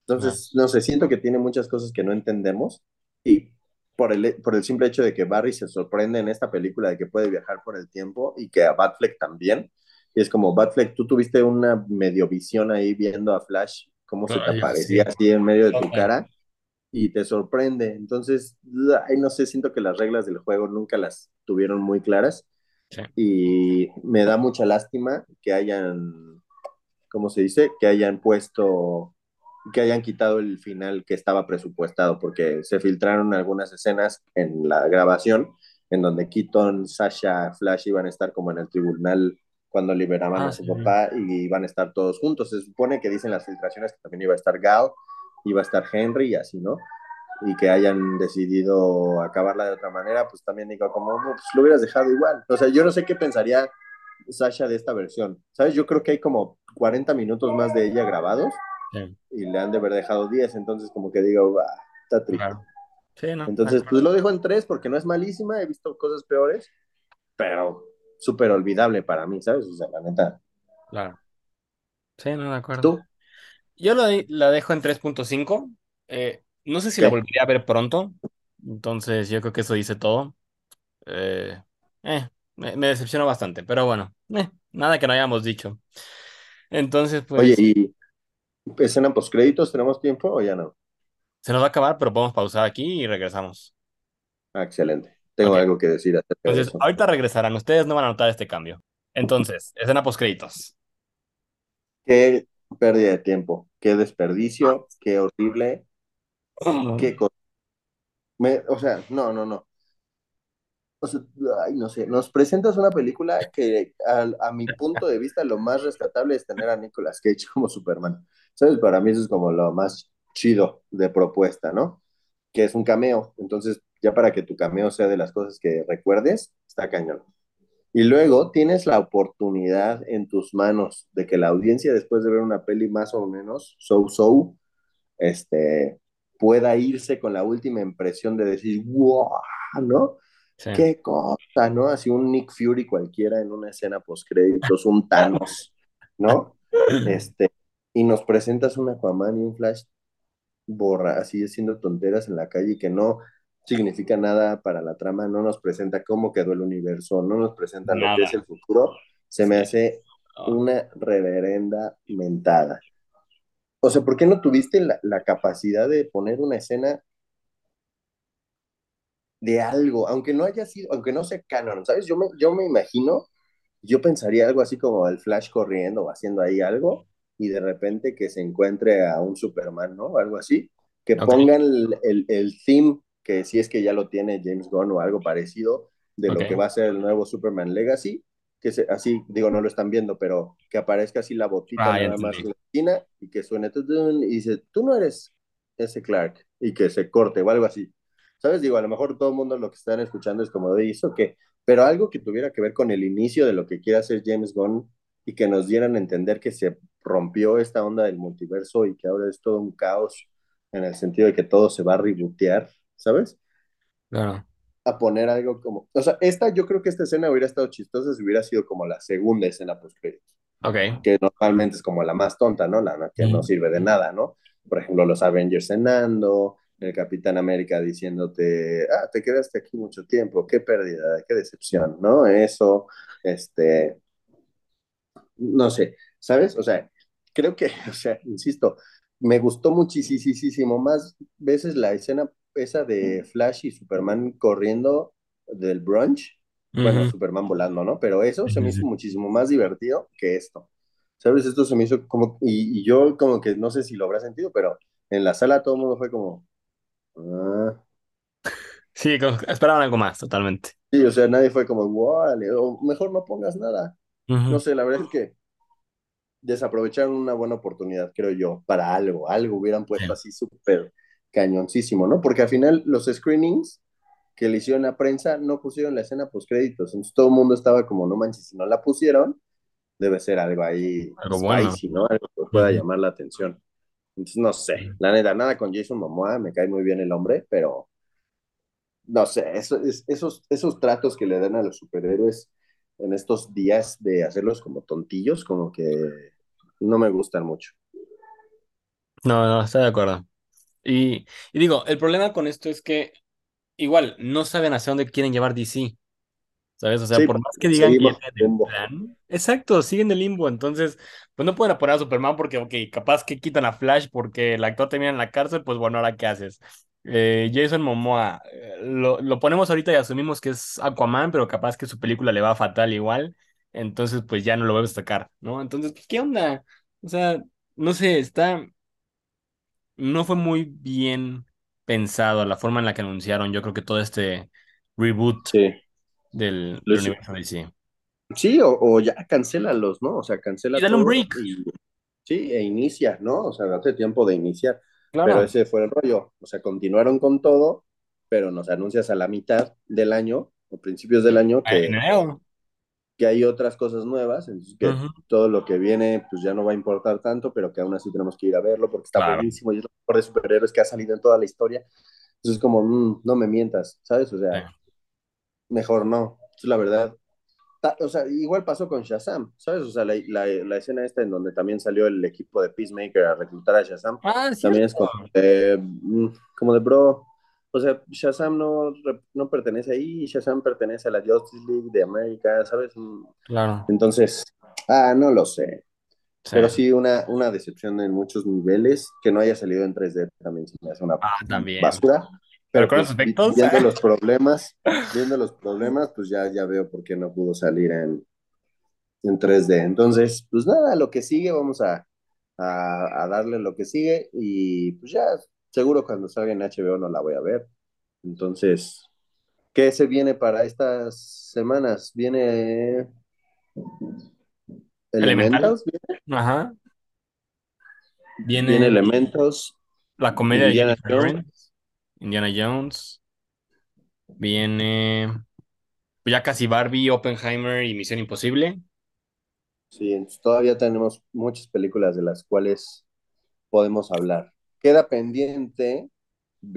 Entonces, no sé, siento que tiene muchas cosas que no entendemos y por el, por el simple hecho de que Barry se sorprende en esta película de que puede viajar por el tiempo y que a Batfleck también. Y es como, Batfleck, tú tuviste una medio visión ahí viendo a Flash cómo se te aparecía sí. así en medio de tu cara y te sorprende. Entonces, ay, no sé, siento que las reglas del juego nunca las tuvieron muy claras Sí. y me da mucha lástima que hayan, ¿cómo se dice? Que hayan puesto, que hayan quitado el final que estaba presupuestado, porque se filtraron algunas escenas en la grabación en donde Keaton, Sasha, Flash iban a estar como en el tribunal cuando liberaban Ah, a su sí, papá y iban a estar todos juntos. Se supone que dicen las filtraciones que también iba a estar Gal, iba a estar Henry y así, ¿no? Y que hayan decidido acabarla de otra manera, pues también digo, como, pues lo hubieras dejado igual. O sea, yo no sé qué pensaría Sasha de esta versión. ¿Sabes? Yo creo que hay como 40 minutos más de ella grabados Sí, y le han de haber dejado 10, entonces como que digo, bah, está triste. claro. Sí, no, Entonces, pues lo dejo en 3 porque no es malísima, he visto cosas peores, pero súper olvidable para mí, ¿sabes? O sea, la neta. Claro. Sí, no, de acuerdo. ¿Tú? Yo la, la dejo en 3.5. Eh, no sé si la ¿Qué? volvería a ver pronto. Entonces, yo creo que eso dice todo. Eh, eh, me, me decepcionó bastante, pero bueno, eh, nada que no hayamos dicho. Entonces, Oye, pues, ¿y escena postcréditos tenemos tiempo o ya no? se nos va a acabar, pero podemos pausar aquí y regresamos. Ah, excelente. Tengo algo que decir acerca de entonces eso. ahorita regresarán. Ustedes no van a notar este cambio. Entonces, escena postcréditos. Qué pérdida de tiempo, qué desperdicio, qué horrible, qué cosa. Me- o sea, no, no, no. O sea, ay, no sé, nos presentas una película que a, a mi punto de vista lo más rescatable es tener a Nicolas Cage como Superman. ¿Sabes? Para mí eso es como lo más chido de propuesta, ¿no? Que es un cameo. Entonces, ya para que tu cameo sea de las cosas que recuerdes, está cañón. Y luego tienes la oportunidad en tus manos de que la audiencia, después de ver una peli más o menos so-so, este, pueda irse con la última impresión de decir, wow, ¿no? Sí. Qué cosa, ¿no? Así un Nick Fury cualquiera en una escena post-créditos, un Thanos, ¿no? Este, y nos presentas un Aquaman y un Flash borra, así haciendo tonteras en la calle que no significa nada para la trama, no nos presenta cómo quedó el universo, no nos presenta lo que es el futuro, se me hace Oh, una reverenda mentada. O sea, ¿por qué no tuviste la, la capacidad de poner una escena de algo, aunque no haya sido, aunque no sea canon, ¿sabes? Yo me, yo me imagino, yo pensaría algo así como el Flash corriendo o haciendo ahí algo y de repente que se encuentre a un Superman, ¿no? Algo así, que pongan el, el, el theme, que si es que ya lo tiene James Gunn o algo parecido, de lo que va a ser el nuevo Superman Legacy, que se, así, digo, no lo están viendo, pero que aparezca así la botita Ah, nada más en la esquina y que suene y dice, tú no eres ese Clark, y que se corte o algo así. ¿Sabes? Digo, a lo mejor todo el mundo lo que están escuchando es como de eso, que, pero algo que tuviera que ver con el inicio de lo que quiere hacer James Gunn y que nos dieran a entender que se rompió esta onda del multiverso y que ahora es todo un caos en el sentido de que todo se va a rebootear, ¿sabes? Claro. A poner algo como, o sea, esta, yo creo que esta escena hubiera estado chistosa si hubiera sido como la segunda escena post créditos. Ok. que normalmente es como la más tonta, ¿no? La que no sirve de nada, ¿no? Por ejemplo, los Avengers cenando, el Capitán América diciéndote, ah, te quedaste aquí mucho tiempo, qué pérdida, qué decepción, ¿no? Eso, este, no sé, ¿sabes? O sea, creo que, o sea, insisto, me gustó muchísimo más veces la escena esa de Flash y Superman corriendo del brunch, bueno, Ujú. Superman volando, ¿no? Pero eso se me hizo muchísimo más divertido que esto. ¿Sabes? Esto se me hizo como, y, y yo como que no sé si lo habrá sentido, pero en la sala todo el mundo fue como, ah, Sí, esperaban algo más, totalmente. sí, o sea, nadie fue como, wow, o mejor no pongas nada. No Ujú. sé, la verdad es que desaprovecharon una buena oportunidad, creo yo, para algo, algo hubieran puesto Sí. así súper cañoncísimo, ¿no? Porque al final los screenings que le hicieron a prensa no pusieron la escena post créditos, entonces todo el mundo estaba como, no manches, si no la pusieron, debe ser algo ahí bueno. spicy, ¿no? Algo que pueda llamar la atención. Entonces, no sé, la neta, nada con Jason Momoa, me cae muy bien el hombre, pero no sé, eso, es, esos, esos tratos que le dan a los superhéroes en estos días de hacerlos como tontillos, como que no me gustan mucho. No, no, estoy de acuerdo. Y, y digo, el problema con esto es que igual no saben hacia dónde quieren llevar DC. ¿Sabes? O sea, Sí, por más que digan que el plan, exacto, siguen el limbo. Entonces, pues no pueden poner a Superman porque, ok, capaz que quitan a Flash porque el actor termina en la cárcel, pues bueno, ¿ahora qué haces? Eh, Jason Momoa, eh, lo, lo ponemos ahorita y asumimos que es Aquaman, pero capaz que su película le va fatal igual. Entonces, pues ya no lo vuelves a sacar, ¿no? Entonces, pues, ¿qué onda? O sea, no sé, está, no fue muy bien pensado la forma en la que anunciaron, yo creo que todo este reboot Sí, del, universo DC. sí o, o ya cancélalos, ¿no? O sea, Y cancela dale un break. y sí, e inicia, ¿no? O sea, date tiempo de iniciar. Pero Claro. ese fue el rollo. O sea, continuaron con todo, pero nos anuncias a la mitad del año, o principios del año, que, enero. Que hay otras cosas nuevas, entonces que Ujú, todo lo que viene, pues ya no va a importar tanto, pero que aún así tenemos que ir a verlo porque está Claro. buenísimo y es lo mejor de superhéroes que ha salido en toda la historia. Entonces, es como, mm, no me mientas, ¿sabes? O sea, mejor no. Es la verdad. Ta- O sea, igual pasó con Shazam, ¿sabes? O sea, la, la, la escena esta en donde también salió el equipo de Peacemaker a reclutar a Shazam, Ah, también es como mm, como de bro. O sea, Shazam no, no pertenece ahí, Shazam pertenece a la Justice League de América, ¿sabes? Mm, Claro. Entonces, ah, no lo sé. Sí. Pero sí, una, una decepción en muchos niveles, que no haya salido en 3D también se me hace una Ah, también. basura, Pero pero con pues vi- efectos, viendo los problemas, viendo los problemas, pues ya, ya veo por qué no pudo salir en, en 3D. Entonces, pues nada, lo que sigue, vamos a, a, a darle lo que sigue y pues ya, seguro cuando salga en HBO no la voy a ver. Entonces, ¿qué se viene para estas semanas? Viene Elemental. Elementals, Ajá. viene Viene Elementals, la comedia de Indiana Jennifer Jones, Lawrence, Indiana Jones. Viene ya casi Barbie, Oppenheimer y Misión Imposible. sí, todavía tenemos muchas películas de las cuales podemos hablar. Queda pendiente,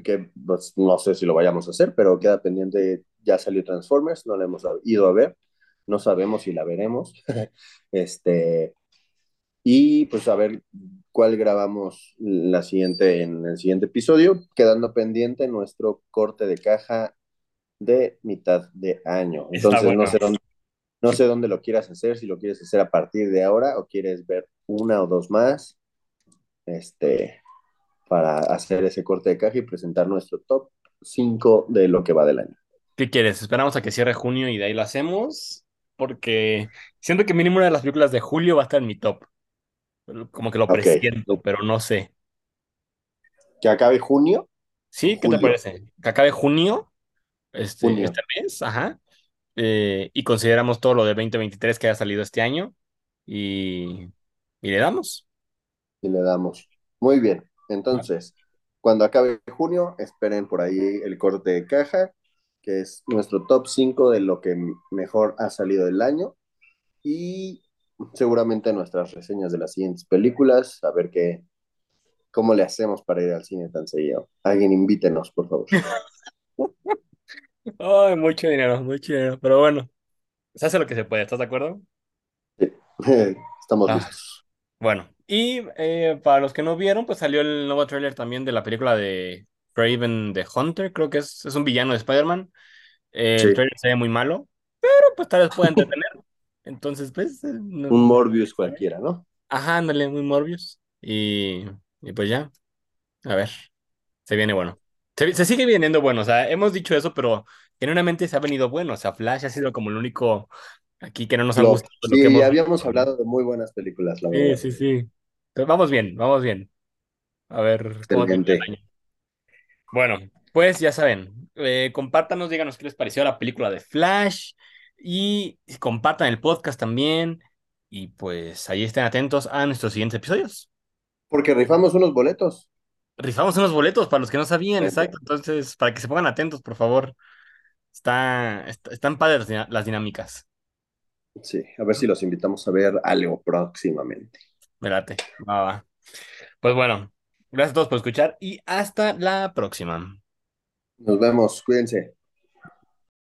que pues, no sé si lo vayamos a hacer, pero queda pendiente, ya salió Transformers, no la hemos ido a ver, no sabemos si la veremos. este, y pues a ver cuál grabamos la siguiente, en el siguiente episodio, quedando pendiente nuestro corte de caja de mitad de año. Entonces no sé dónde, no sé dónde lo quieras hacer, si lo quieres hacer a partir de ahora o quieres ver una o dos más. Este, para hacer ese corte de caja y presentar nuestro top 5 de lo que va del año. ¿Qué quieres? Esperamos a que cierre junio y de ahí lo hacemos. Porque siento que mínimo una de las películas de julio va a estar en mi top. Como que lo presiento, pero no sé. que acabe junio ¿Sí? ¿Qué te parece? Que acabe junio, este, Junio, este mes, ajá. eh, y consideramos todo lo de 2023 que haya salido este año y, y le damos. y le damos. Muy bien, entonces, cuando acabe junio, esperen por ahí el corte de caja, que es nuestro top 5 de lo que mejor ha salido del año. Y seguramente nuestras reseñas de las siguientes películas, a ver qué, cómo le hacemos para ir al cine tan seguido. Alguien invítenos, por favor. Ay, mucho dinero, mucho dinero. Pero bueno, se hace lo que se puede, ¿estás de acuerdo? Sí. estamos Ah, listos. bueno, y eh, para los que no vieron, pues salió el nuevo tráiler también de la película de Craven the Hunter, creo que es, es un villano de Spider-Man. Eh, el Sí, tráiler se ve muy malo, pero pues tal vez pueda entretener. Entonces, pues, eh, no- un Morbius cualquiera, ¿no? ajá, ándale, muy Morbius. Y, y pues ya, a ver, se viene bueno. Se, se sigue viniendo bueno, o sea, hemos dicho eso, pero genuinamente se ha venido bueno. O sea, Flash ha sido como el único aquí que no nos Flop. gustado lo que Sí, hemos habíamos hablado de muy buenas películas, la Sí, verdad. sí, sí. Vamos bien, vamos bien. A ver cómo termina Excelente. el año. Bueno, pues ya saben, eh, compártanos, díganos qué les pareció la película de Flash y compartan el podcast también. Y pues ahí estén atentos a nuestros siguientes episodios. Porque rifamos unos boletos. Rifamos unos boletos para los que no sabían, exacto. Entonces, para que se pongan atentos, por favor. Está, est- están padres las dinámicas. Sí, a ver si los invitamos a ver algo próximamente. Me late. Va, va. Pues bueno, gracias a todos por escuchar y hasta la próxima. Nos vemos, cuídense.